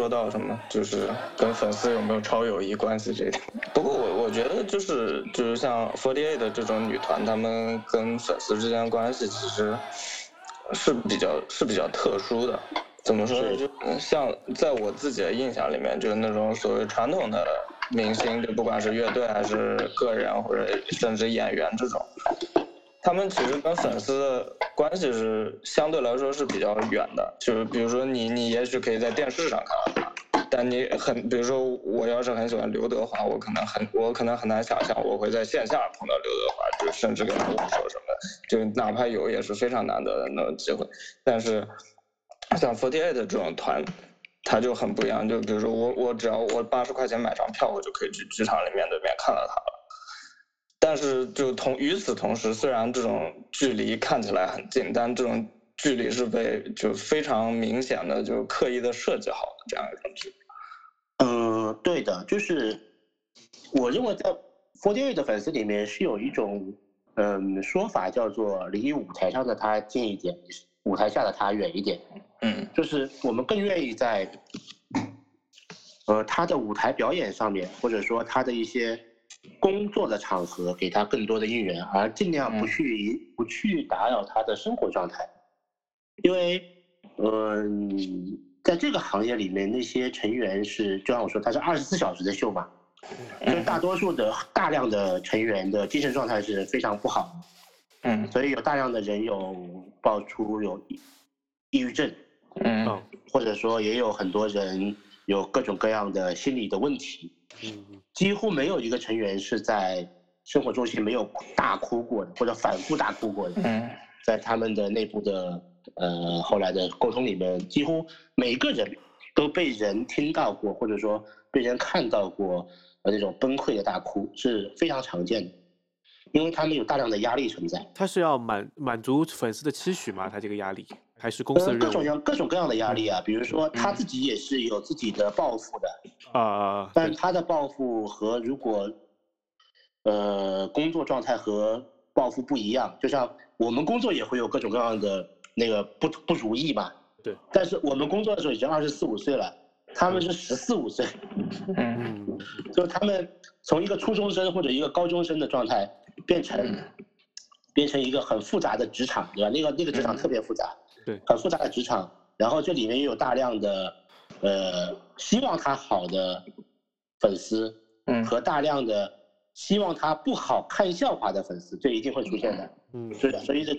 说到什么，就是跟粉丝有没有超友谊关系这一点。不过我我觉得就是就是像 Forty Eight 的这种女团，她们跟粉丝之间关系其实是比较是比较特殊的。怎么说呢？就像在我自己的印象里面，就是那种所谓传统的明星，就不管是乐队还是个人，或者甚至演员这种，他们其实跟粉丝的关系是相对来说是比较远的。就是比如说你，你也许可以在电视上看但你很，比如说我要是很喜欢刘德华，我可能很，我可能很难想象我会在线下碰到刘德华，就甚至跟他握手什么，就哪怕有也是非常难得的那种机会。但是。像 Forty Eight 这种团，他就很不一样。就比如说我，我只要我八十块钱买张票，我就可以去剧场里面对面看到他了。但是就同与此同时，虽然这种距离看起来很近，但这种距离是被就非常明显的就刻意的设计好的这样一种距离。嗯，对的，就是我认为在 Forty Eight 的粉丝里面是有一种嗯说法叫做离舞台上的他近一点，舞台下的他远一点。嗯，就是我们更愿意在，呃，他的舞台表演上面，或者说他的一些工作的场合，给他更多的应援，而尽量不去不去打扰他的生活状态，因为，嗯，在这个行业里面，那些成员是，就像我说，他是二十四小时的秀嘛，所 以大多数的大量的成员的精神状态是非常不好，嗯，所以有大量的人有爆出有抑郁症。嗯，或者说也有很多人有各种各样的心理的问题，嗯，几乎没有一个成员是在生活中心没有大哭过的，或者反复大哭过的。嗯，在他们的内部的呃后来的沟通里面，几乎每个人都被人听到过，或者说被人看到过呃那种崩溃的大哭是非常常见的，因为他们有大量的压力存在。他是要满满足粉丝的期许吗？他这个压力？还是公司各种各各种各样的压力啊，比如说他自己也是有自己的抱负的啊，但他的抱负和如果呃工作状态和抱负不一样，就像我们工作也会有各种各样的那个不不如意嘛。对。但是我们工作的时候已经二十四五岁了，他们是十四五岁，嗯，就是他们从一个初中生或者一个高中生的状态变成变成一个很复杂的职场，对吧？那个那个职场特别复杂。对，很复杂的职场，然后这里面又有大量的，呃，希望他好的粉丝，嗯，和大量的希望他不好看笑话的粉丝，这一定会出现的，嗯，是的，所以这，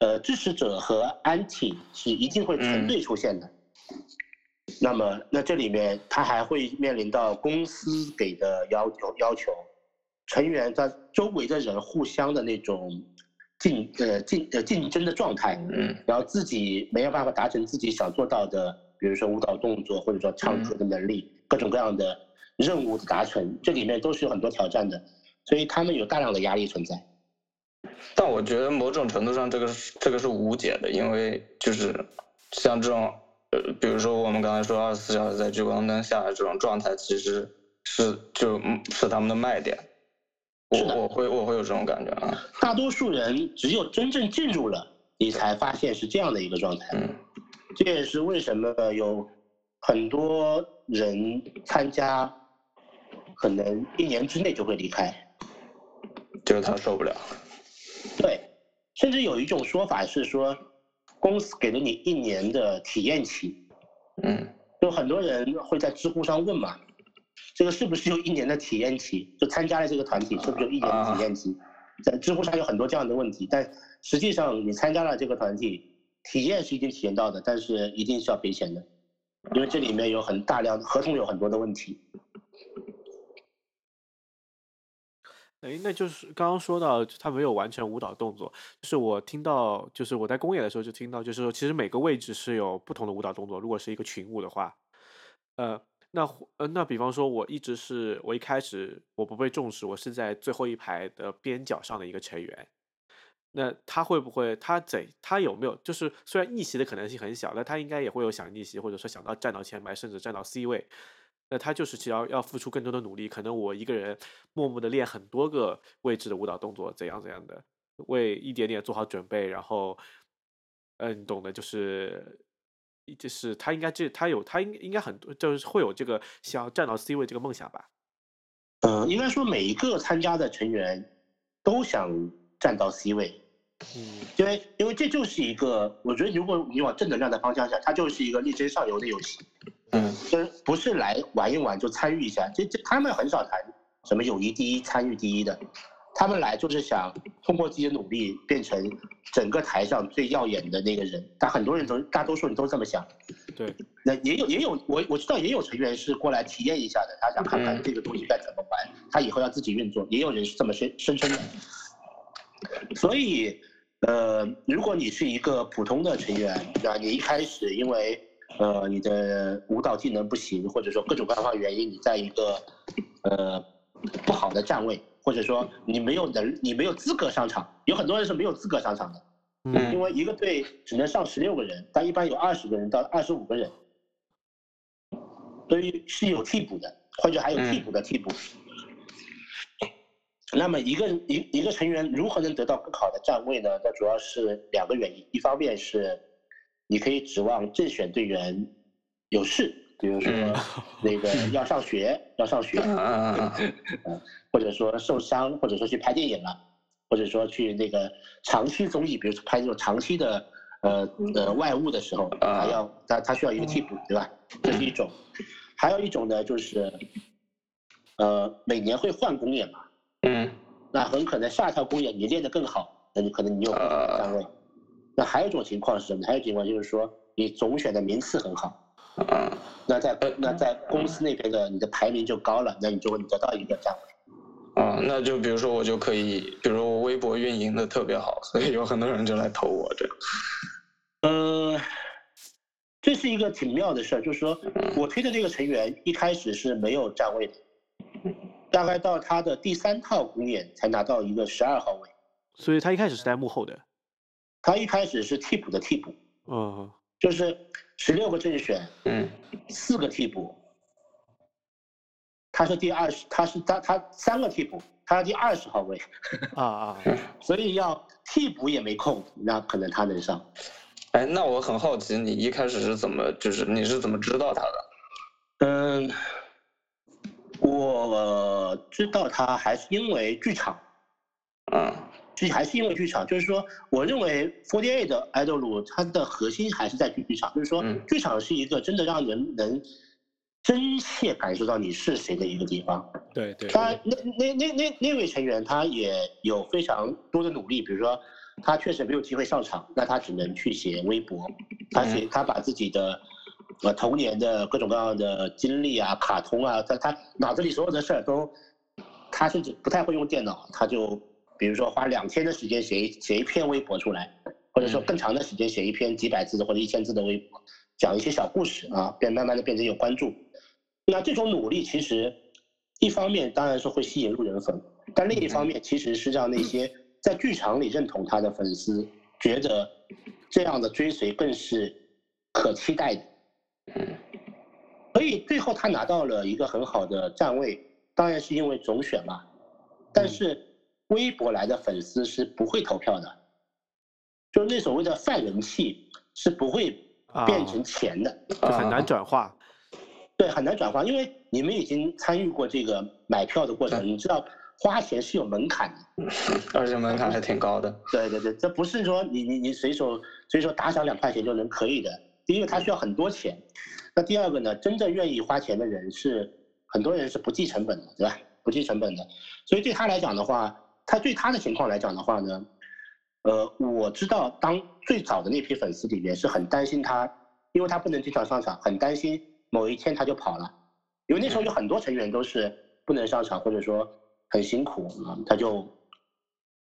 呃，支持者和 anti 是一定会成对出现的。那么，那这里面他还会面临到公司给的要求，要求成员在周围的人互相的那种。竞呃竞呃竞争的状态，嗯，然后自己没有办法达成自己想做到的，比如说舞蹈动作或者说唱歌的能力，各种各样的任务的达成，这里面都是有很多挑战的，所以他们有大量的压力存在。但我觉得某种程度上，这个是这个是无解的，因为就是像这种呃，比如说我们刚才说二十四小时在聚光灯下的这种状态，其实是就是他们的卖点。我我会我会有这种感觉啊！大多数人只有真正进入了，你才发现是这样的一个状态。嗯，这也是为什么有很多人参加，可能一年之内就会离开，就是他受不了。对，甚至有一种说法是说，公司给了你一年的体验期。嗯，就很多人会在知乎上问嘛。这个是不是有一年的体验期？就参加了这个团体，是不是有一年的体验期？在知乎上有很多这样的问题，但实际上你参加了这个团体，体验是一定体验到的，但是一定是要赔钱的，因为这里面有很大量合同有很多的问题。哎，那就是刚刚说到他没有完成舞蹈动作，就是我听到，就是我在公演的时候就听到，就是说其实每个位置是有不同的舞蹈动作。如果是一个群舞的话，呃。那呃，那比方说，我一直是我一开始我不被重视，我是在最后一排的边角上的一个成员。那他会不会，他怎，他有没有，就是虽然逆袭的可能性很小，但他应该也会有想逆袭，或者说想到站到前排，甚至站到 C 位。那他就是只要要付出更多的努力，可能我一个人默默的练很多个位置的舞蹈动作，怎样怎样的，为一点点做好准备，然后，嗯，懂的，就是。就是他应该这他有他应应该很多就是会有这个想要站到 C 位这个梦想吧？嗯，应该说每一个参加的成员都想站到 C 位，嗯，因为因为这就是一个，我觉得如果你往正能量的方向想，它就是一个力争上游的游戏，嗯，就是不是来玩一玩就参与一下，这这他们很少谈什么友谊第一、参与第一的，他们来就是想通过自己的努力变成整个台上最耀眼的那个人，但很多人都大多数人都这么想，对，那也有也有我我知道也有成员是过来体验一下的，他想看看嗯这个东西该怎么玩，他以后要自己运作，也有人是这么声声称的。所以，呃，如果你是一个普通的成员，那你一开始因为呃你的舞蹈技能不行，或者说各种各样的原因，你在一个呃不好的站位，或者说你没有能你没有资格上场，有很多人是没有资格上场的。嗯因为一个队只能上十六个人，但一般有二十个人到二十五个人，所以是有替补的，或者还有替补的替补。那么一个一一个成员如何能得到更好的站位呢？那主要是两个原因，一方面是你可以指望正选队员有事，比如说嗯 那个要上学要上学，啊，或者说受伤，或者说去拍电影了，或者说去那个长期综艺，比如说拍这种长期的呃呃外务的时候，要他他需要一个替补，对吧？这是一种。还有一种呢，就是呃每年会换公演嘛，嗯那很可能下一套公演你练得更好，那你可能你有更好的站位。那还有一种情况是什么？还有一种情况就是说你总选的名次很好，啊，那在那在公司那边的你的排名就高了，那你就会得到一个站位。啊，那就比如说我就可以，比如我微博运营的特别好，所以有很多人就来投我这样。嗯，这是一个挺妙的事儿，就是说我推的这个成员一开始是没有站位的，大概到他的第三套公演才拿到一个十二号位。所以他一开始是在幕后的，他一开始是替补的替补，嗯就是十六个正选，嗯四个替补。他是第二十，他是他他三个替补，他是第二十号位，啊啊，所以要替补也没空，那可能他能上。哎，那我很好奇，你一开始是怎么，就是你是怎么知道他的？嗯，我知道他还是因为剧场，嗯这还是因为剧场，就是说，我认为 Forty Eight 的 idol 它的核心还是在剧场，就是说嗯，剧场是一个真的让人能真切感受到你是谁的一个地方。对对，他那那那那那位成员他也有非常多的努力，比如说他确实没有机会上场，那他只能去写微博，他写他把自己的呃童年的各种各样的经历啊、卡通啊，他他脑子里所有的事儿都，他甚至不太会用电脑，他就比如说花两天的时间写一写一篇微博出来，或者说更长的时间写一篇几百字的或者一千字的微博，讲一些小故事啊，变慢慢的变成有关注。那这种努力其实，一方面当然是会吸引路人粉，但另一方面其实是让那些 在剧场里认同他的粉丝觉得这样的追随更是可期待的。所以最后他拿到了一个很好的站位，当然是因为总选嘛。但是微博来的粉丝是不会投票的，就那所谓的泛人气是不会变成钱的。就很啊难转化，对，很难转化，因为你们已经参与过这个买票的过程，你知道花钱是有门槛的。而且门槛还挺高的。对对对，这不是说你你你随手随手打赏两块钱就能可以的。第一个，它需要很多钱；那第二个呢，真正愿意花钱的人是很多人是不计成本的，对吧？不计成本的，所以对他来讲的话，他对他的情况来讲的话呢，呃，我知道当最早的那批粉丝里面是很担心他，因为他不能经常上场，很担心某一天他就跑了，因为那时候有很多成员都是不能上场，或者说很辛苦啊，他就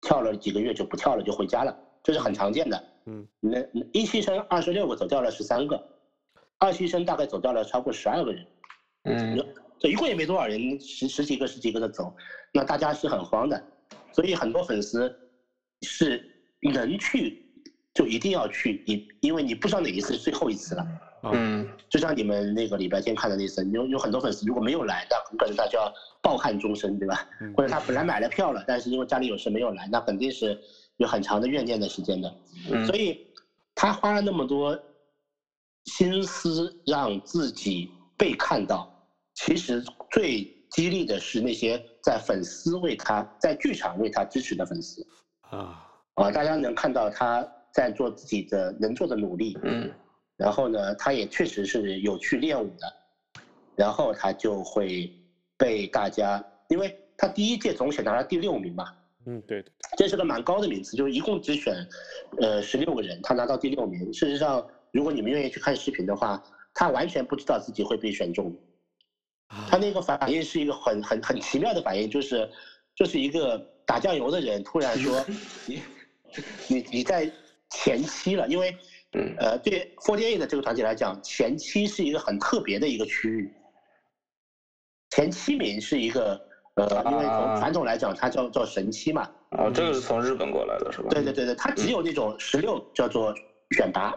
跳了几个月就不跳了，就回家了，这是很常见的。嗯，那那一期生二十六个走掉了十三个，二期生大概走掉了超过十二个人，嗯。这一共也没多少人，十十几个十几个的走，那大家是很慌的，所以很多粉丝是能去就一定要去，你因为你不知道哪一次是最后一次了。嗯就像你们那个礼拜天看的那次，有有很多粉丝如果没有来，那很可能他就要抱憾终身，对吧？嗯 或者他本来买了票了，但是因为家里有事没有来，那肯定是有很长的怨念的时间的。嗯所以他花了那么多心思让自己被看到。其实最激励的是那些在粉丝为他在剧场为他支持的粉丝啊啊，大家能看到他在做自己的能做的努力，嗯，然后呢，他也确实是有去练舞的，然后他就会被大家，因为他第一届总选拿了第六名嘛，嗯，对对，这是个蛮高的名次，就是一共只选，呃，十六个人，他拿到第六名。事实上，如果你们愿意去看视频的话，他完全不知道自己会被选中。他那个反应是一个很很很奇妙的反应，就是就是一个打酱油的人突然说 你你你在前期了，因为呃对 Forty Eight 的这个团体来讲，前期是一个很特别的一个区域，前七名是一个呃，因为从传统来讲，它叫叫神七嘛。哦，这个是从日本过来的是吧？对对对对，它只有那种十六叫做选拔，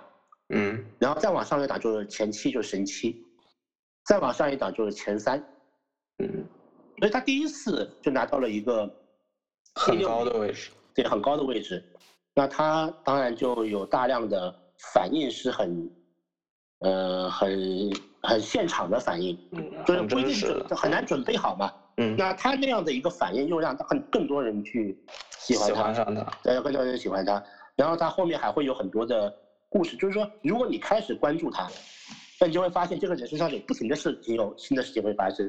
嗯，然后再往上面打就是前期，就是神七。再往上一档就是前三，嗯，所以他第一次就拿到了一个很高的位置，对，很高的位置。那他当然就有大量的反应是很，呃，很很现场的反应，就是不一定准很难准备好嘛。嗯，那他那样的一个反应又让他很更多人去喜欢他，对，更多人喜欢他。然后他后面还会有很多的故事，就是说，如果你开始关注他。那你就会发现，这个人身上有不停的事情，有新的事情会发生，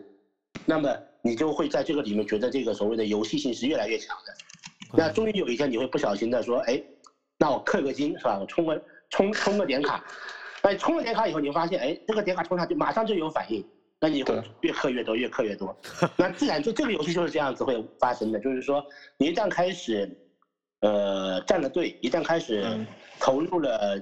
那么你就会在这个里面觉得这个所谓的游戏性是越来越强的。那终于有一天，你会不小心的说，哎，那我氪个金是吧？我充个充充个点卡，哎，充了点卡以后，你会发现，哎，这个点卡充上去马上就有反应，那你会越氪越多，越氪越多。那自然就这个游戏就是这样子会发生的，就是说，你一旦开始，呃，站了队，一旦开始投入了。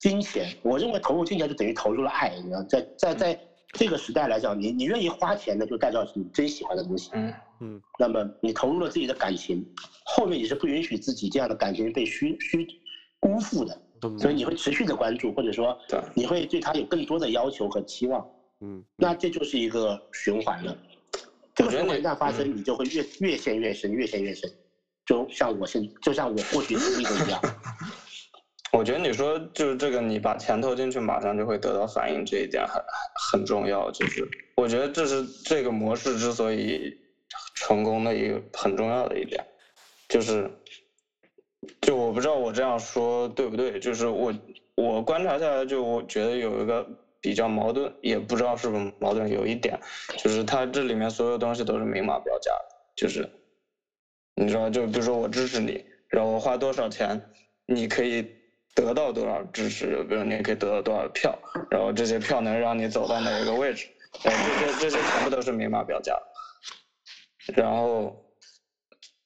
金钱，我认为投入金钱就等于投入了爱。你知道，在在在这个时代来讲，你你愿意花钱的，就代表是你真喜欢的东西。嗯嗯。那么你投入了自己的感情，后面你是不允许自己这样的感情被虚虚辜负的。所以你会持续的关注，或者说你会对他有更多的要求和期望。嗯。那这就是一个循环了。这个循环一旦发生，你就会越越陷越深，越陷越深。就像我现，就像我过去经历的一样。我觉得你说就是这个，你把钱投进去，马上就会得到反应，这一点很很重要。就是我觉得这是这个模式之所以成功的一个很重要的一点，就是就我不知道我这样说对不对，就是我我观察下来，就我觉得有一个比较矛盾，也不知道是不是矛盾，有一点就是它这里面所有东西都是明码标价，就是你知道，就比如说我支持你，然后我花多少钱，你可以。得到多少支持，比如你可以得到多少票，然后这些票能让你走到哪一个位置，哎，这些这些全部都是明码标价。然后，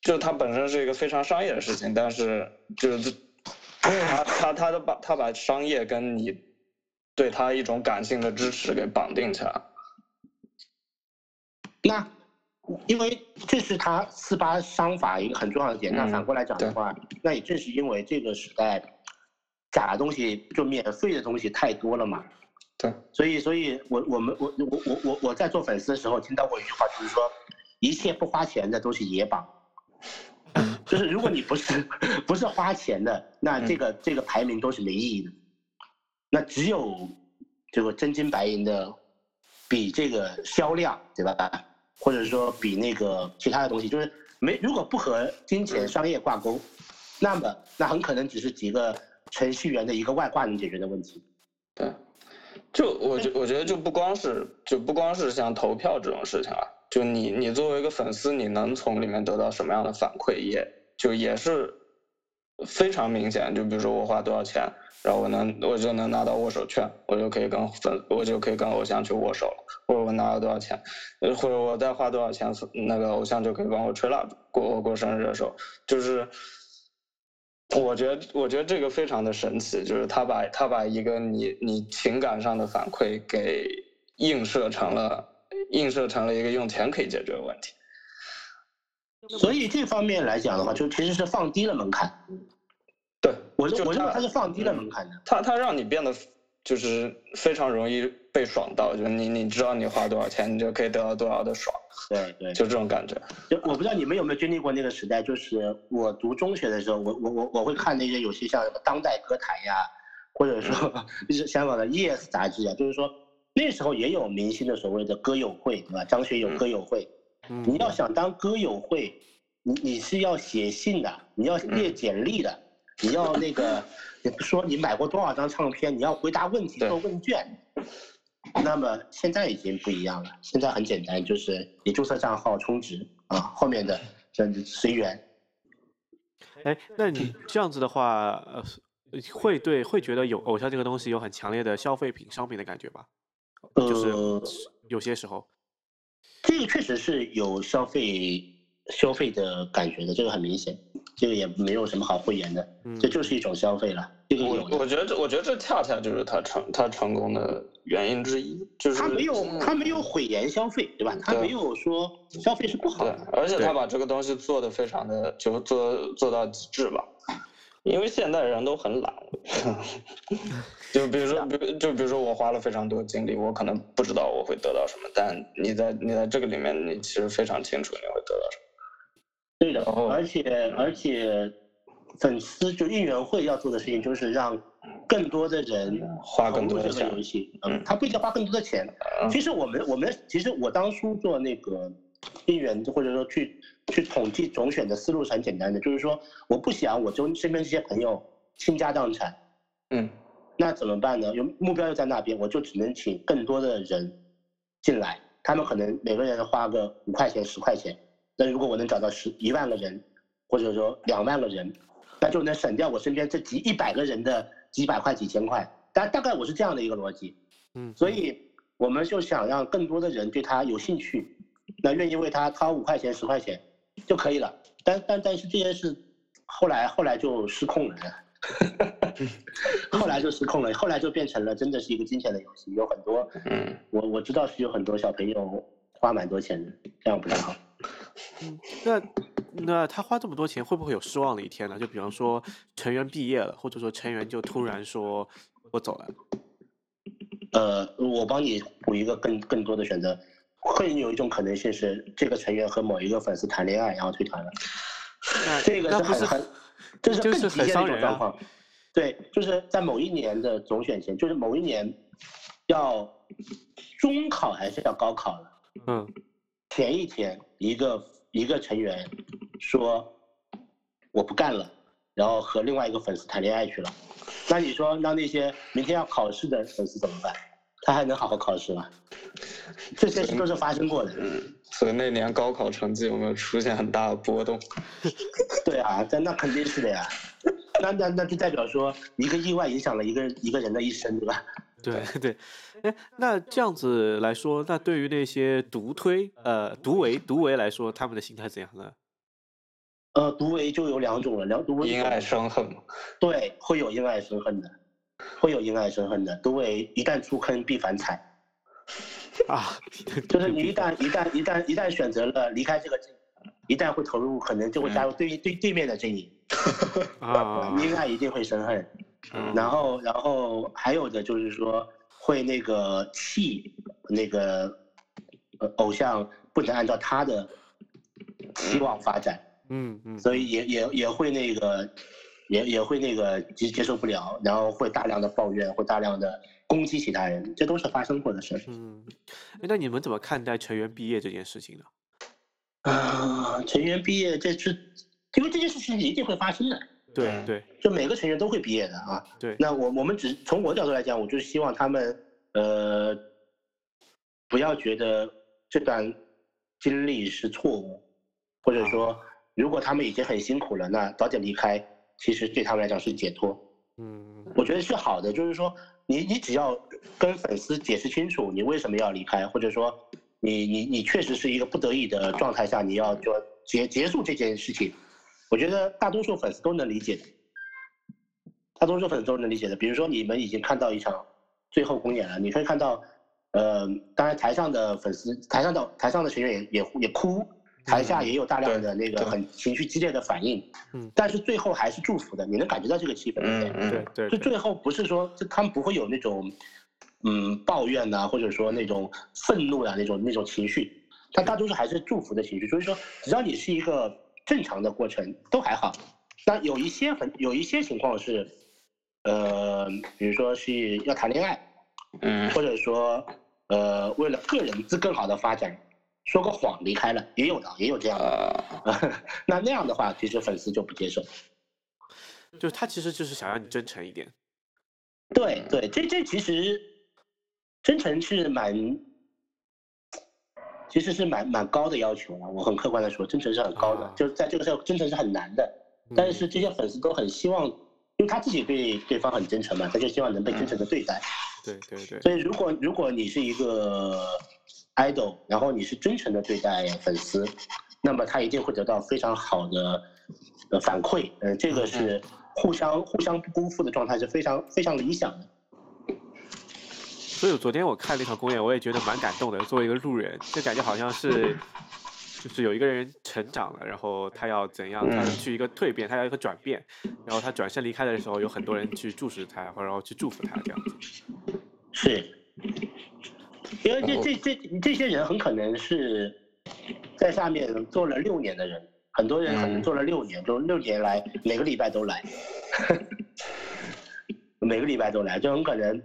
就它本身是一个非常商业的事情，但是就是他他他都把他把商业跟你对他一种感性的支持给绑定起来。那因为这是他四八商法一个很重要的点。那反过来讲的话，那也正是因为这个时代。假的东西就免费的东西太多了嘛，对，所以所以，我我们我我我我我在做粉丝的时候听到过一句话，就是说一切不花钱的都是野榜，就是如果你不是 不是花钱的，那这个这个排名都是没意义的，那只有这个真金白银的比这个销量对吧，或者说比那个其他的东西，就是没如果不和金钱商业挂钩，那么那很可能只是几个。程序员的一个外挂能解决的问题，对，就我觉我觉得就不光是就不光是像投票这种事情了，就你你作为一个粉丝，你能从里面得到什么样的反馈，也就也是非常明显。就比如说我花多少钱，然后我能我就能拿到握手券，我就可以跟粉我就可以跟偶像去握手，或者我拿了多少钱，或者我再花多少钱，那个偶像就可以帮我吹蜡烛过我过生日的时候，就是。我觉得，我觉得这个非常的神奇，就是他把他把一个你你情感上的反馈给映射成了映射成了一个用钱可以解决的问题。所以这方面来讲的话，就其实是放低了门槛。对，我我认为他是放低了门槛的。他他让你变得就是非常容易被爽到，就是你你知道你花多少钱，你就可以得到多少的爽。对对，就这种感觉。就我不知道你们有没有经历过那个时代，就是我读中学的时候，我我我我会看那些有些像什么当代歌坛呀，或者说就 是香港的 Yes 杂志啊，就是说那时候也有明星的所谓的歌友会，对吧？张学友歌友会，你要想当歌友会，你你是要写信的，你要列简历的，你要那个 说你买过多少张唱片，你要回答问题做问卷。那么现在已经不一样了，现在很简单，就是你注册账号充值啊，后面的甚至随缘。哎，那你这样子的话，呃，会对会觉得有偶像这个东西有很强烈的消费品商品的感觉吧？就是有些时候，这个确实是有消费消费的感觉的，这个很明显。这个也没有什么好讳言的，这就是一种消费了。这个我我觉得这我觉得这恰恰就是他成他成功的原因之一，就是他没有他没有讳言消费，对吧？他没有说消费是不好的，而且他把这个东西做的非常的就做做到极致吧。因为现代人都很懒，就比如说，比就比如说我花了非常多精力，我可能不知道我会得到什么，但你在你在这个里面，你其实非常清楚你会得到什么。对的，而且而且，粉丝就应援会要做的事情就是让更多的人花更多的钱。游戏，嗯，他不一定花更多的钱。其实我们我们其实我当初做那个应援或者说去去统计总选的思路是很简单的，就是说我不想我周身边这些朋友倾家荡产，嗯，那怎么办呢？有目标又在那边，我就只能请更多的人进来，他们可能每个人花个五块钱十块钱。那如果我能找到十一万个人，或者说两万个人，那就能省掉我身边这几一百个人的几百块几千块。大大概我是这样的一个逻辑，嗯，所以我们就想让更多的人对他有兴趣，那愿意为他掏五块钱十块钱就可以了。但但但是这件事后来后来就失控了，后来就失控了，后来就变成了真的是一个金钱的游戏，有很多，嗯，我我知道是有很多小朋友花蛮多钱的，这样不太好。嗯，那那他花这么多钱，会不会有失望的一天呢？就比方说成员毕业了，或者说成员就突然说我走了。呃，我帮你补一个更更多的选择，会有一种可能性是这个成员和某一个粉丝谈恋爱，然后退团了。这个是很很，这是更极限的一种状况。对，就是在某一年的总选前，就是某一年要中考还是要高考了？嗯。前一天，一个一个成员说我不干了，然后和另外一个粉丝谈恋爱去了。那你说，那那些明天要考试的粉丝怎么办？他还能好好考试吗？这些事都是发生过的。嗯，所以那年高考成绩有没有出现很大的波动？对啊，那那肯定是的呀。那那那就代表说，一个意外影响了一个一个人的一生，对吧？对对，哎，那这样子来说，那对于那些独推呃独唯独唯来说，他们的心态怎样呢？呃，独唯就有两种了，两独唯因爱生恨嘛。对，会有因爱生恨的，会有因爱生恨的。独唯一旦出坑必反踩。啊，就是你一旦一旦一旦一旦选择了离开这个阵营，一旦会投入，可能就会加入对对对面的阵营。啊，因爱一定会生恨。然后，然后还有的就是说会那个气那个呃偶像不能按照他的期望发展，嗯嗯，所以也也也会那个也也会那个接接受不了，然后会大量的抱怨，会大量的攻击其他人，这都是发生过的事。嗯，那你们怎么看待成员毕业这件事情呢？啊，成员毕业这是因为这件事情一定会发生的。对对，就每个成员都会毕业的啊。对，那我我们只从我角度来讲，我就是希望他们呃不要觉得这段经历是错误，或者说如果他们已经很辛苦了，那早点离开，其实对他们来讲是解脱。嗯，我觉得是好的，就是说你你只要跟粉丝解释清楚你为什么要离开，或者说你你你确实是一个不得已的状态下，你要就结结束这件事情。我觉得大多数粉丝都能理解的，大多数粉丝都能理解的。比如说，你们已经看到一场最后公演了，你可以看到，呃，当然台上的粉丝，台上的台上的成员也也也哭，台下也有大量的那个很情绪激烈的反应，嗯，但是最后还是祝福的，你能感觉到这个气氛，嗯嗯，对对，就最后不是说，就他们不会有那种，嗯，抱怨呐，或者说那种愤怒啊那种那种情绪，但大多数还是祝福的情绪。所以说，只要你是一个。正常的过程都还好，那有一些很有一些情况是，呃，比如说是要谈恋爱，嗯或者说呃为了个人自更好的发展，说个谎离开了，也有的，也有这样的。呃，那那样的话，其实粉丝就不接受。就是他其实就是想让你真诚一点。对对，这这其实真诚是蛮，其实是蛮蛮高的要求了。我很客观的说，真诚是很高的，啊就是在这个时候，真诚是很难的。但是这些粉丝都很希望，因为他自己对对方很真诚嘛，他就希望能被真诚的对待。对对对，所以如果如果你是一个 idol，然后你是真诚的对待粉丝，那么他一定会得到非常好的呃反馈。呃，这个是互相互相不辜负的状态，是非常非常理想的。所以昨天我看那场公演，我也觉得蛮感动的。作为一个路人，就感觉好像是，就是有一个人成长了，然后他要怎样，去一个蜕变，他要一个转变，然后他转身离开的时候，有很多人去注视他，或者然后去祝福他这样子。是，因为这这这这些人很可能是在下面做了六年的人，很多人可能嗯。做了六年，就六年来每个礼拜都来，每个礼拜都来，就很可能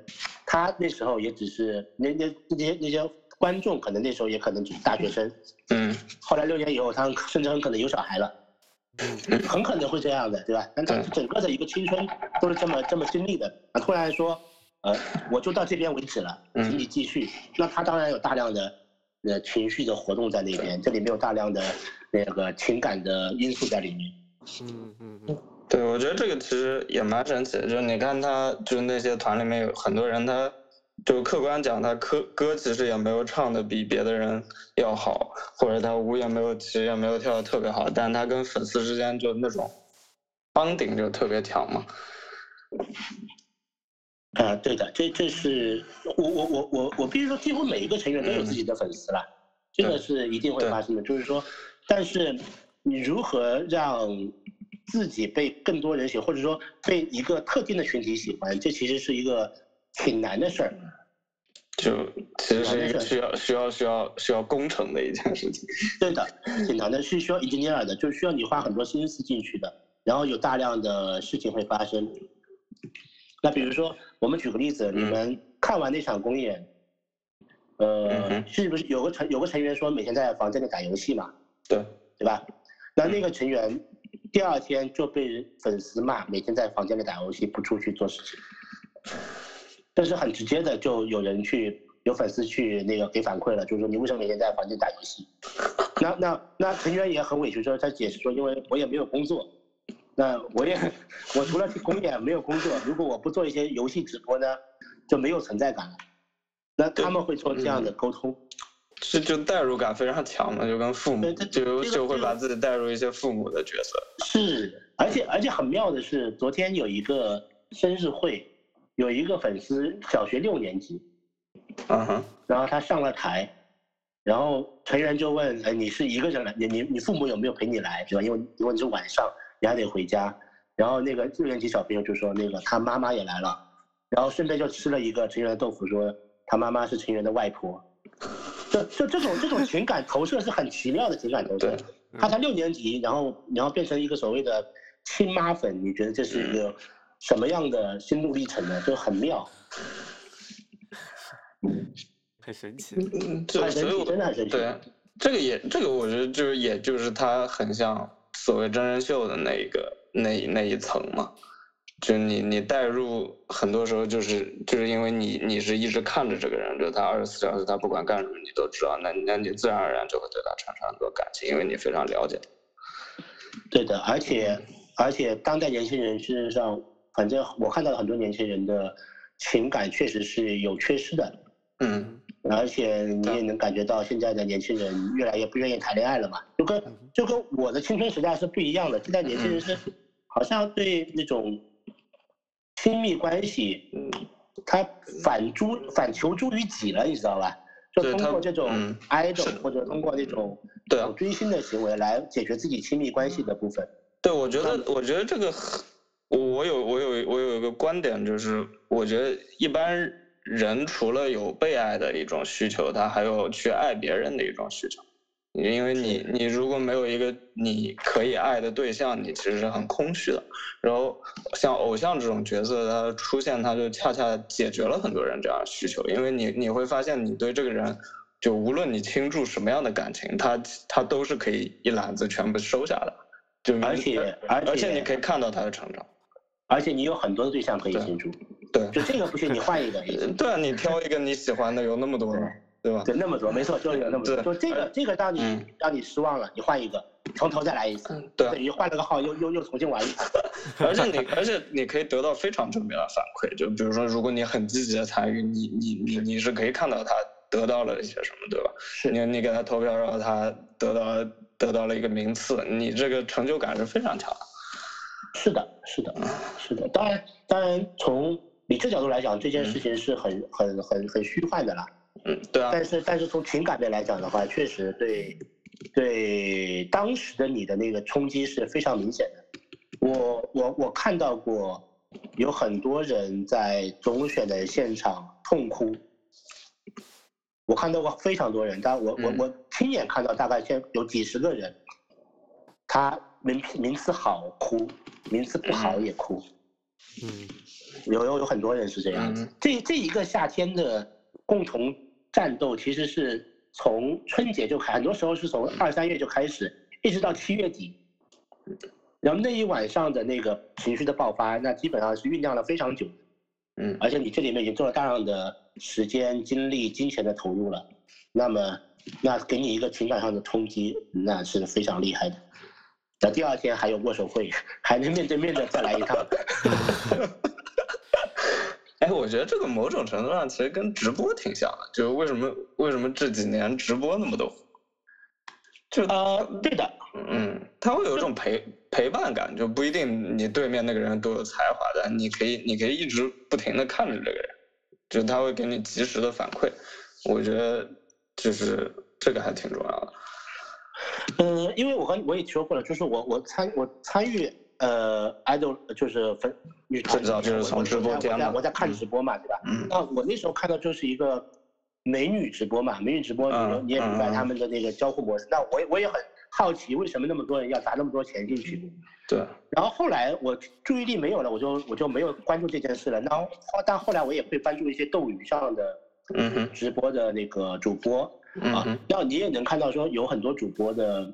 他那时候也只是那那那些那些观众，可能那时候也可能只是大学生，嗯 后来六年以后，他甚至很可能有小孩了。嗯很可能会这样的，对吧？但他整个的一个青春都是这么这么经历的，啊，突然说，呃，我就到这边为止了，嗯请你继续。那他当然有大量的呃情绪的活动在那边，这里面有大量的那个情感的因素在里面。嗯嗯嗯，对，我觉得这个其实也蛮神奇的，就是你看他，就是那些团里面有很多人，他就客观讲，他歌歌其实也没有唱的比别的人要好，或者他舞也没有，其实也没有跳的特别好，但是他跟粉丝之间就那种帮顶就特别强嘛。啊、对的，这这是我我我我我必须说，几乎每一个成员都有自己的粉丝了，这个是一定会发生的。就是说，但是你如何让自己被更多人喜欢，或者说被一个特定的群体喜欢，这其实是一个挺难的事儿。就其实是一个需要需要需要需要工程的一件事情。对的，挺难的，是需要 engineer 的，就是需要你花很多心思进去的，然后有大量的事情会发生。那比如说，我们举个例子，你们看完那场公演，嗯呃，哼是不是有个成有个成员说每天在房间里打游戏嘛，对，对吧？那那个成员第二天就被粉丝骂，每天在房间里打游戏，不出去做事情。但是很直接的，就有人去有粉丝去那个给反馈了，就是说你为什么每天在房间打游戏？那那那成员也很委屈，说他解释说，因为我也没有工作，那我也 我除了去公演没有工作，如果我不做一些游戏直播呢，就没有存在感了。那他们会做这样的沟通，是就代入感非常强嘛，就跟父母就就会把自己带入一些父母的角色。是，而且而且很妙的是，昨天有一个生日会，有一个粉丝小学六年级，嗯哼，然后他上了台，然后成员就问，哎，你是一个人来，你你你父母有没有陪你来，对吧？因为因为你是晚上，你还得回家。然后那个六年级小朋友就说，那个他妈妈也来了，然后顺便就吃了一个成员的豆腐，说他妈妈是成员的外婆。就就这种这种情感投射是很奇妙的情感投射对。他才六年级，然后然后变成一个所谓的亲妈粉，你觉得这是一个什么样的心路历程呢？就很妙，很神奇。嗯，很神奇，真的很神奇。对，这个也这个我觉得就是也就是他很像所谓真人秀的那一个那那一层嘛，就你你带入很多时候就是就是因为你你是一直看着这个人，就他二十四小时他不管干什么你都知道，那那你自然而然就会对他产生很多感情，因为你非常了解他。对的，而且而且当代年轻人事实上，反正我看到很多年轻人的情感确实是有缺失的，嗯，而且你也能感觉到现在的年轻人越来越不愿意谈恋爱了嘛，就跟就跟我的青春时代是不一样的，现在年轻人是好像对那种亲密关系，嗯，他反诸反求诸于己了，你知道吧？就通过这种嗯 idol 是或者通过那种对啊追星的行为来解决自己亲密关系的部分。对，我觉得，我觉得这个我有我有我有一个观点，就是我觉得一般人除了有被爱的一种需求，他还有去爱别人的一种需求。因为你你如果没有一个你可以爱的对象，你其实是很空虚的。然后像偶像这种角色，它出现，它就恰恰解决了很多人这样的需求。因为你你会发现，你对这个人，就无论你倾注什么样的感情，他他都是可以一揽子全部收下的。就而且而而且你可以看到他的成长，而且你有很多的对象可以倾注。对，就这个不是，你换一个。对啊，你挑一个你喜欢的，有那么多。对吧？就那么多，没错，就是有那么多。就这个，这个让你让你失望了，你换一个，从头再来一次。对，等于换了个号，又又又重新玩一次。而且你，而且你可以得到非常正面的反馈。就比如说，如果你很积极的参与，你你你你是可以看到他得到了一些什么，对吧？是。你你给他投票，然后他得到得到了一个名次，你这个成就感是非常强的。是的，是的，是的。当然，当然，从理智角度来讲，这件事情是很很很很虚幻的啦。嗯，对啊。但是，但是从情感面来讲的话，确实对，对当时的你的那个冲击是非常明显的。我我我看到过有很多人在总选的现场痛哭，我看到过非常多人，但我我我亲眼看到大概现有几十个人，他名名次好哭，名次不好也哭。嗯，有有有很多人是这样子。这这一个夏天的共同。战斗其实是从春节就开，很多时候是从二三月就开始，一直到七月底。然后那一晚上的那个情绪的爆发，那基本上是酝酿了非常久。嗯，而且你这里面已经做了大量的时间、精力、金钱的投入了，那么那给你一个情感上的冲击，那是非常厉害的。那第二天还有握手会，还能面对面的再来一趟。哎，我觉得这个某种程度上其实跟直播挺像的，就是为什么为什么这几年直播那么多，就啊，对的，嗯，他会有一种陪陪伴感，就不一定你对面那个人多有才华的，你可以你可以一直不停的看着这个人，就他会给你及时的反馈，我觉得就是这个还挺重要的。嗯，因为我和我也说过了，就是我我参我参与。呃，idol 就是粉女团，就是从直播间我在我在看直播嘛，对吧？嗯。那我那时候看到就是一个美女直播嘛，美女直播，你你也明白他们的那个交互模式。那我我也很好奇，为什么那么多人要砸那么多钱进去？对。然后后来我注意力没有了，我就我就没有关注这件事了。然后但后来我也会关注一些斗鱼上的直播的那个主播啊，然后你也能看到说有很多主播的。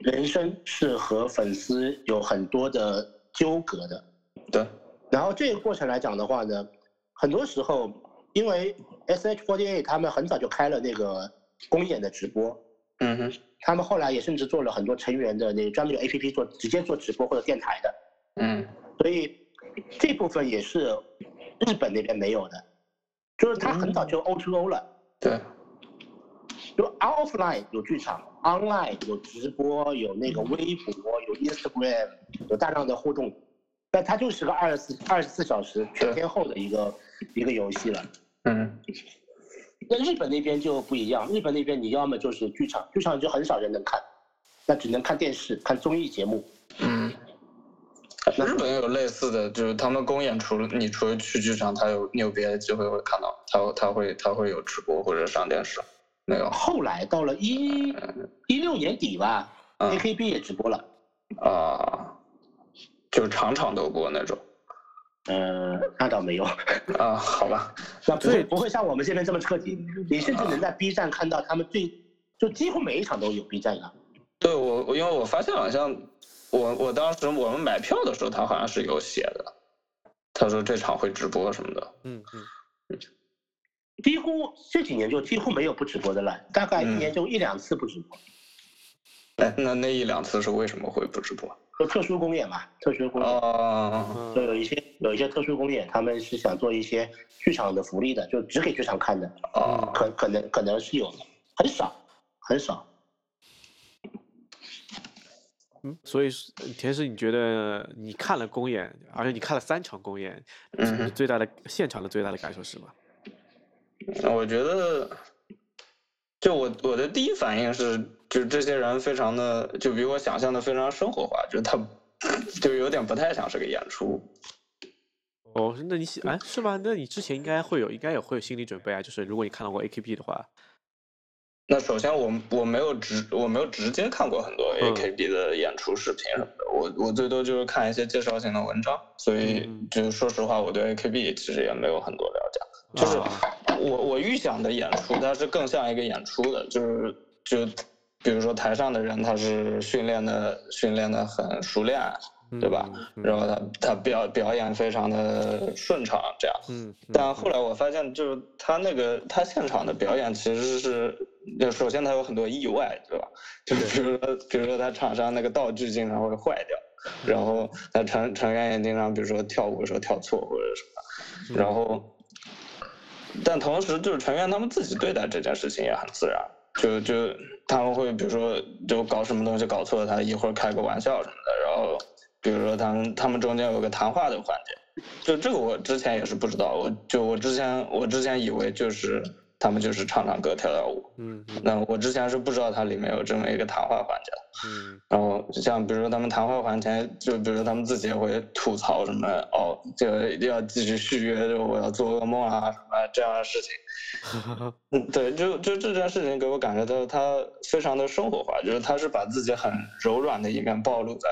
人生是和粉丝有很多的纠葛的，对。然后这个过程来讲的话呢，很多时候因为 S H forty eight 他们很早就开了那个公演的直播，嗯哼。他们后来也甚至做了很多成员的那专门有 A P P 做直接做直播或者电台的，嗯。所以这部分也是日本那边没有的，就是他很早就 O to O 了，对。就 offline 有剧场，online 有直播，有那个微博，有 Instagram，有大量的互动，但它就是个二十四二十四小时全天候的一个一个游戏了。嗯。那日本那边就不一样，日本那边你要么就是剧场，剧场就很少人能看，那只能看电视、看综艺节目。嗯。日本也有类似的，就是他们公演除了你除了去剧场，他有你有别的机会会看到，他他会他会有直播或者上电视。没有，后来到了一一六年底吧，A K B 也直播了，啊，就是场场都播那种，呃，那倒没有，啊，好吧，那不会不会像我们这边这么彻底，你甚至能在 B 站看到他们最，就几乎每一场都有 B 站啊。对我我因为我发现好像我我当时我们买票的时候，他好像是有写的，他说这场会直播什么的，嗯。嗯。几乎这几年就几乎没有不直播的了，大概一年就一两次不直播。哎，那那一两次是为什么会不直播？就特殊公演嘛，特殊公演。哦。就有一些有一些特殊公演，他们是想做一些剧场的福利的，就只给剧场看的。哦。可可能可能是有，很少很少。嗯，所以田师，你觉得你看了公演，而且你看了三场公演，嗯，最大的现场的最大的感受是什么？我觉得，就我我的第一反应是，就这些人非常的，就比我想象的非常生活化，就他，就有点不太像是个演出。哦，那你喜，哎，是吗？那你之前应该会有，应该也会有心理准备啊。就是如果你看到过 A K B 的话，那首先我我没有直我没有直接看过很多嗯 AKB 的演出视频什么的，我我最多就是看一些介绍性的文章，所以嗯就是说实话，我对 AKB 其实也没有很多了解。就是啊我我预想的演出，它是更像一个演出的，就是就比如说台上的人他是训练的训练的很熟练，对吧？嗯然后他他表表演非常的顺畅，这样。但后来我发现，就是他那个他现场的表演其实是，就首先他有很多意外，对吧？就比如说，比如说他场上那个道具经常会坏掉，然后他成成员也经常，比如说跳舞的时候跳错或者什么，然后，但同时就是成员他们自己对待这件事情也很自然，就就他们会比如说就搞什么东西搞错了，他一会儿开个玩笑什么的，然后比如说他们他们中间有个谈话的环节。就这个我之前也是不知道，我就我之前我之前以为就是他们就是唱唱歌跳跳舞，嗯嗯那我之前是不知道它里面有这么一个谈话环节的。嗯然后像比如说他们谈话环节，就比如说他们自己也会吐槽什么哦，这个一定要继续续约，就我要做噩梦啊什么这样的事情。嗯，对，就就这件事情给我感觉到他非常的生活化，就是他是把自己很柔软的一面暴露在，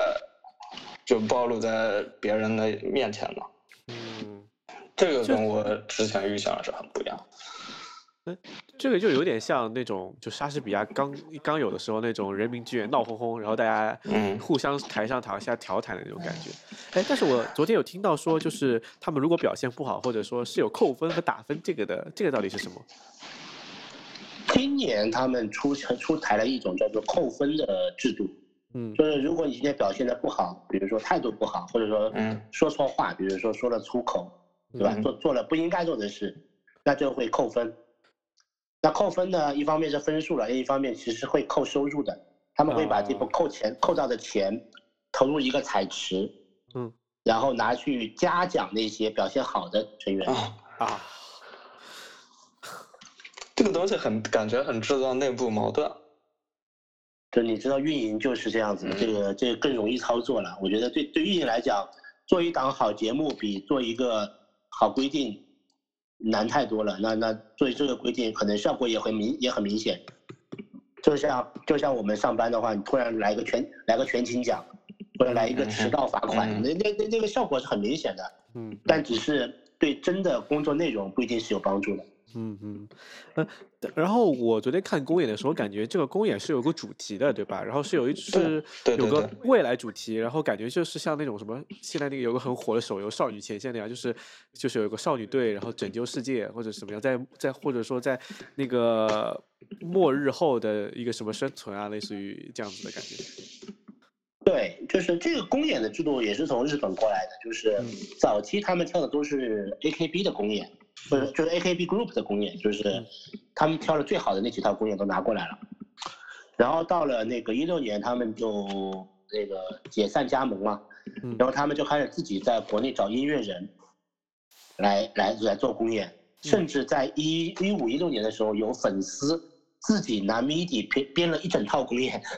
就暴露在别人的面前的。嗯，这个跟我之前预想是很不一样。这个就有点像那种就莎士比亚刚刚有的时候那种人民剧院闹哄哄，然后大家嗯互相台上台下调侃的那种感觉。哎，但是我昨天有听到说，就是他们如果表现不好，或者说是有扣分和打分这个的，这个到底是什么？今年他们出出台了一种叫做扣分的制度，嗯就是如果你今天表现的不好，比如说态度不好，或者说嗯说错话，比如说说了粗口，对吧？嗯做做了不应该做的事，那就会扣分。那扣分呢，一方面是分数了，另一方面其实会扣收入的。他们会把这部哦扣钱、扣到的钱投入一个彩池，嗯，然后拿去嘉奖那些表现好的成员。啊，啊，这个东西很感觉很制造内部矛盾。就你知道运营就是这样子的，这个这个更容易操作了。我觉得对对运营来讲，做一档好节目比做一个好规定难太多了。那那对这个规定，可能效果也很明也很明显。就像就像我们上班的话，你突然来个全来个全勤奖，或者来一个迟到罚款，嗯那那那那个效果是很明显的，嗯但只是对真的工作内容不一定是有帮助的。嗯嗯，呃，然后我昨天看公演的时候，感觉这个公演是有个主题的，对吧？然后是有一是有个未来主题，然后感觉就是像那种什么现在那个有个很火的手游《少女前线》那样，就是就是有个少女队，然后拯救世界或者什么样，在在或者说在那个末日后的一个什么生存啊，类似于这样子的感觉。对，就是这个公演的制度也是从日本过来的，就是嗯早期他们跳的都是 AKB 的公演，或者就是 AKB Group 的公演，就是嗯他们挑了最好的那几套公演都拿过来了。然后到了那个一六年，他们就那个解散加盟嘛，嗯然后他们就开始自己在国内找音乐人来来来做公演，甚至在一一五一六年的时候，有粉丝自己拿 MIDI 编编了一整套公演。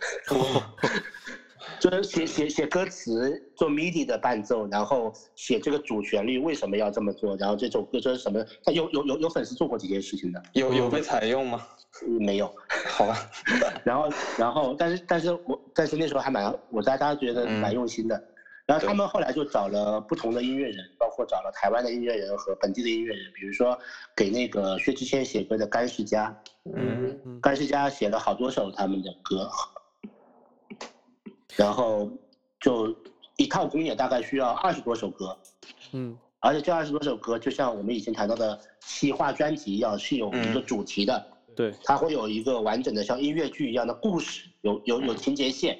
就是写写写歌词，做 MIDI 的伴奏，然后写这个主旋律为什么要这么做，然后这首歌这是什么？他有有有有粉丝做过这件事情的，有有被采用吗？嗯没有。好吧，然后然后但是但是我但是那时候还蛮我大家觉得蛮用心的。然后他们后来就找了不同的音乐人，包括找了台湾的音乐人和本地的音乐人，比如说给那个薛之谦写歌的甘世佳，嗯嗯甘世佳写了好多首他们的歌，然后就一套公演大概需要二十多首歌，嗯而且这二十多首歌就像我们以前谈到的企划专辑一样，是有一个主题的，对，它会有一个完整的像音乐剧一样的故事，有有有情节线，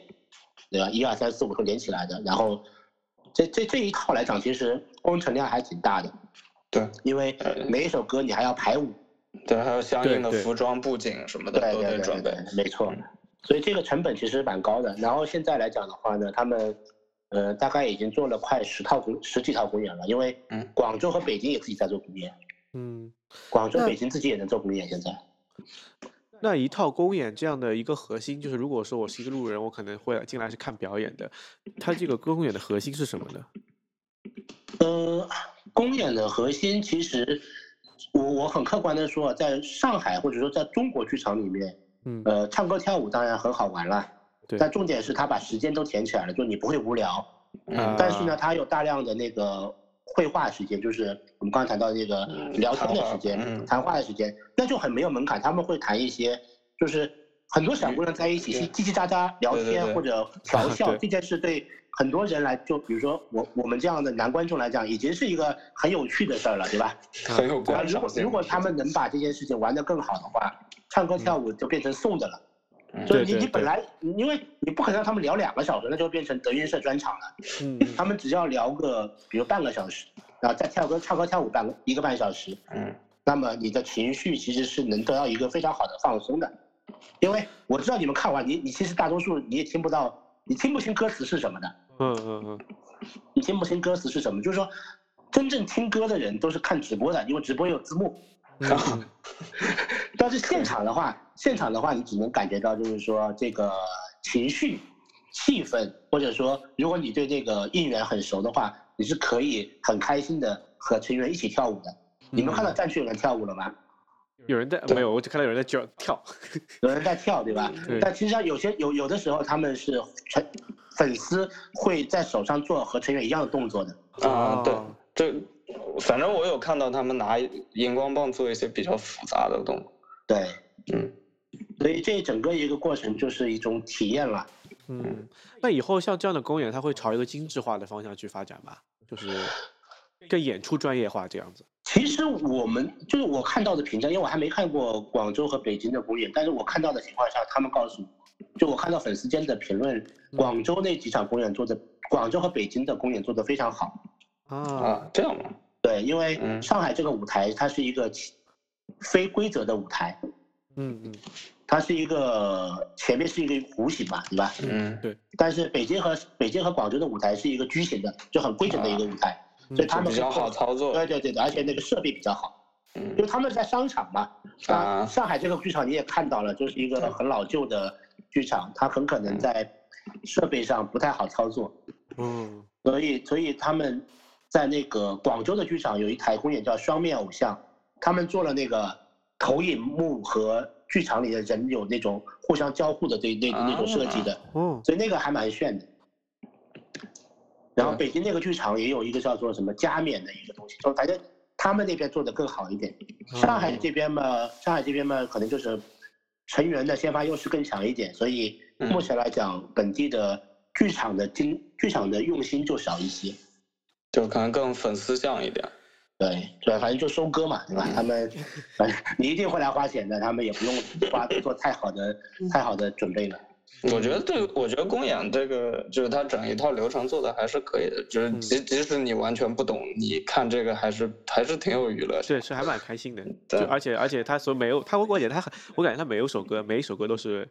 对吧？一二三四五会连起来的。然后这这这一套来讲，其实工程量还挺大的，对因为每一首歌你还要排舞，对，还有相应的服装布景什么的都得准备对。对，没错。所以这个成本其实蛮高的。然后现在来讲的话呢，他们呃大概已经做了快十套公十几套公演了，因为嗯广州和北京也自己在做公演，嗯。广州、北京自己也能做公演。现在那一套公演这样的一个核心，就是如果说我是一个路人，我可能会进来是看表演的，它这个公演的核心是什么呢？呃，公演的核心其实，我我很客观的说，在上海或者说在中国剧场里面，嗯，呃，唱歌跳舞当然很好玩了，对。但重点是他把时间都填起来了，就你不会无聊。嗯。但是呢，他有大量的那个绘画时间，就是我们刚刚谈到那个嗯聊天的时间、谈话嗯。谈话的时间，那就很没有门槛。他们会谈一些，就是很多小姑娘在一起叽叽喳喳聊天或者调笑，这件事对很多人来，就比如说我我们这样的男观众来讲，已经是一个很有趣的事儿了，对吧？很有啊，如果观赏性。如果他们能把这件事情玩得更好的话，唱歌跳舞就变成送的了。嗯所以你你本来因为你不可能让他们聊两个小时，那就变成德云社专场了。嗯他们只要聊个，比如半个小时，然后再跳歌、唱歌、跳舞半个一个半小时，嗯那么你的情绪其实是能得到一个非常好的放松的。因为我知道你们看完，你你其实大多数你也听不到，你听不清歌词是什么的，嗯嗯嗯，你听不清歌词是什么，就是说，真正听歌的人都是看直播的，因为直播有字幕。但是现场的话，现场的话，你只能感觉到就是说这个情绪、气氛，或者说如果你对这个应援很熟的话，你是可以很开心的和成员一起跳舞的。你们看到战区有人跳舞了吗？有人在没有？我只看到有人在叫跳。有人在跳，对吧？对但其实上有些有有的时候他们是成粉丝会在手上做和成员一样的动作的。啊，对反正我有看到他们拿荧光棒做一些比较复杂的动作。对，嗯，所以这整个一个过程就是一种体验了。嗯，那以后像这样的公演，它会朝一个精致化的方向去发展吧？就是更演出专业化这样子。其实我们就是我看到的评价，因为我还没看过广州和北京的公演，但是我看到的情况下，他们告诉我，就我看到粉丝间的评论，广州那几场公演做的，广州和北京的公演做的非常好。啊，啊，这样吗？对，因为嗯。上海这个舞台它是一个非规则的舞台，嗯嗯。它是一个前面是一个弧形嘛，对吧？嗯。对，但是北京和北京和广州的舞台是一个矩形的，就很规整的一个舞台，嗯。所以他们比较好操作。对对对对，而且那个设备比较好。因为嗯他们在商场嘛，啊。啊，上海这个剧场你也看到了，就是一个很老旧的剧场，它很可能在设备上不太好操作，嗯。所以所以他们在那个广州的剧场有一台公演叫《双面偶像》，他们做了那个投影幕和剧场里的人有那种互相交互的这那那种设计的，哦所以那个还蛮炫的。然后北京那个剧场也有一个叫做什么加冕的一个东西，就反正他们那边做的更好一点。上海这边嘛，上海这边嘛，可能就是成员的先发优势更强一点，所以嗯目前来讲，本地的剧场的精剧场的用心就少一些。就可能更粉丝向一点。对对，反正就收割嘛，对吧？他们反正你一定会来花钱的，他们也不用花做太好的太好的准备了。我觉得这个，我觉得公演这个就是它整一套流程做的还是可以的，就是嗯即即使你完全不懂，你看这个还是还是挺有娱乐性。对，是还蛮开心的。对就而且而且他所没有他我感觉他很，我感觉他每一首歌每一首歌都是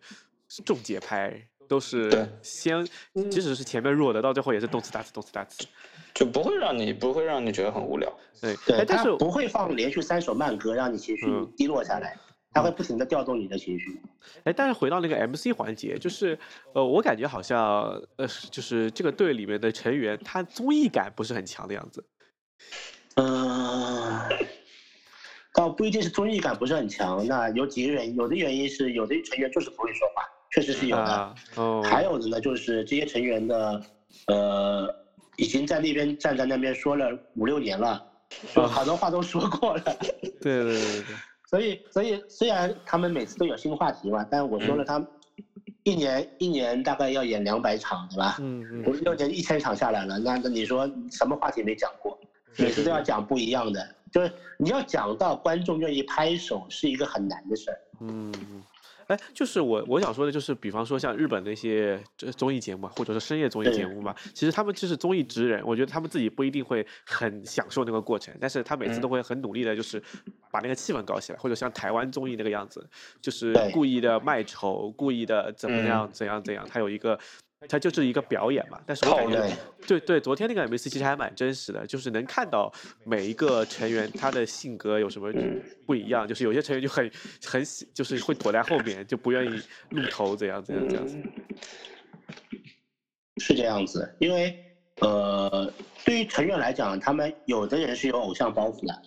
重节拍，都是先，即使是前面弱的，到最后也是动次打次动次打词。就不会让你不会让你觉得很无聊。对，对，哎，但是不会放连续三首慢歌让你情绪嗯低落下来，他会不停的调动你的情绪。哎，但是回到那个 MC 环节，就是呃，我感觉好像呃，就是这个队里面的成员，他综艺感不是很强的样子。嗯，倒不一定是综艺感不是很强。那有几个原因，有的原因是有的成员就是不会说话，确实是有的。啊，哦，还有的呢，就是这些成员的，呃，已经在那边站在那边说了五六年了，就啊好多话都说过了。对对对对对，所以，所以虽然他们每次都有新话题嘛，但我说了，他们一年一年大概要演两百场，对吧？嗯嗯，五六年一千场下来了，那那你说什么话题没讲过？每次都要讲不一样的，就是你要讲到观众愿意拍手，是一个很难的事儿。嗯，嗯哎，就是我我想说的，就是比方说像日本那些这综艺节目啊，或者是深夜综艺节目嘛，其实他们就是综艺职人，我觉得他们自己不一定会很享受那个过程，但是他每次都会很努力的，就是把那个气氛搞起来，或者像台湾综艺那个样子，就是故意的卖丑，故意的怎么样怎样怎样，他有一个。他就是一个表演嘛，但是我感觉对，对对，昨天那个 MC 其实还蛮真实的，就是能看到每一个成员他的性格有什么不一样，就是有些成员就很很喜，就是会躲在后面，就不愿意露头，怎样怎样这样。子。是这样子，因为呃，对于成员来讲，他们有的人是有偶像包袱的，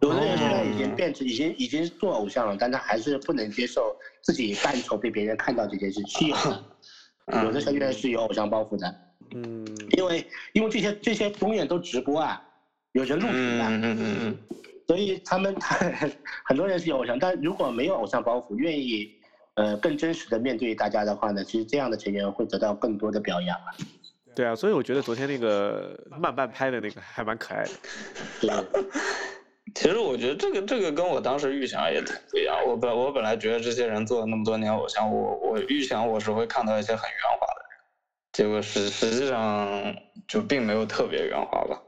有的人现在已经变成已经已经做偶像了，但他还是不能接受自己扮丑被别人看到这件事，是有的。有的成员是有偶像包袱的，嗯，因为因为这些这些公演都直播啊，有人录屏的，嗯嗯嗯嗯，所以他们 很多人是有偶像，但如果没有偶像包袱，愿意呃更真实的面对大家的话呢，其实这样的成员会得到更多的表扬啊。对啊，所以我觉得昨天那个慢半拍的那个还蛮可爱的。对，其实我觉得这个这个跟我当时预想也挺不一样。我本我本来觉得这些人做了那么多年偶像，我我预想我是会看到一些很圆滑的人，结果实实际上就并没有特别圆滑吧。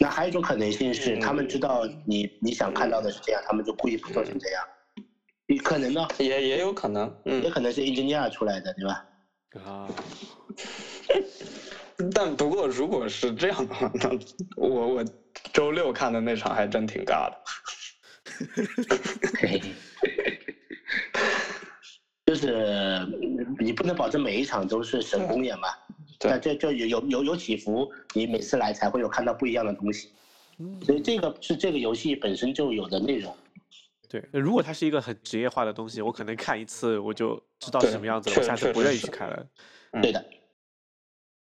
那还有一种可能性是，他们知道你你想看到的是这样，他们就故意不做成这样。也可能呢，也也有可能，也嗯，可能是 engineer 出来的，对吧？啊，但不过如果是这样的话，那我我周六看的那场还真挺尬的。就是嗯你不能保证每一场都是神公演嘛，对那这就有有有有起伏，你每次来才会有看到不一样的东西，嗯，所以这个是这个游戏本身就有的内容。对，如果它是一个很职业化的东西，我可能看一次我就知道对什么样子了，我下次不愿意去看了。对的，